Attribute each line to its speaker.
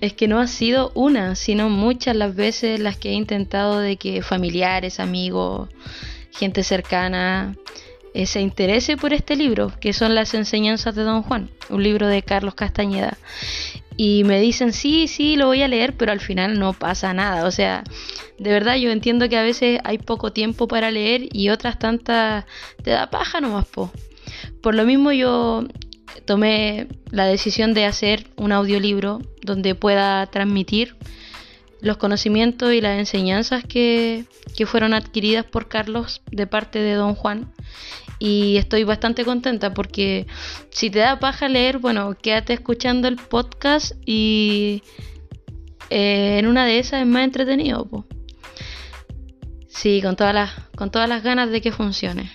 Speaker 1: es que no ha sido una, sino muchas las veces las que he intentado de que familiares, amigos, gente cercana se interese por este libro, que son las enseñanzas de Don Juan, un libro de Carlos Castañeda. Y me dicen, sí, sí, lo voy a leer, pero al final no pasa nada. O sea, de verdad yo entiendo que a veces hay poco tiempo para leer y otras tantas te da paja nomás, po. Por lo mismo yo tomé la decisión de hacer un audiolibro donde pueda transmitir los conocimientos y las enseñanzas que, que, fueron adquiridas por Carlos de parte de Don Juan. Y estoy bastante contenta porque si te da paja leer, bueno, quédate escuchando el podcast y eh, en una de esas es más entretenido. Po. Sí, con todas, las, con todas las ganas de que funcione.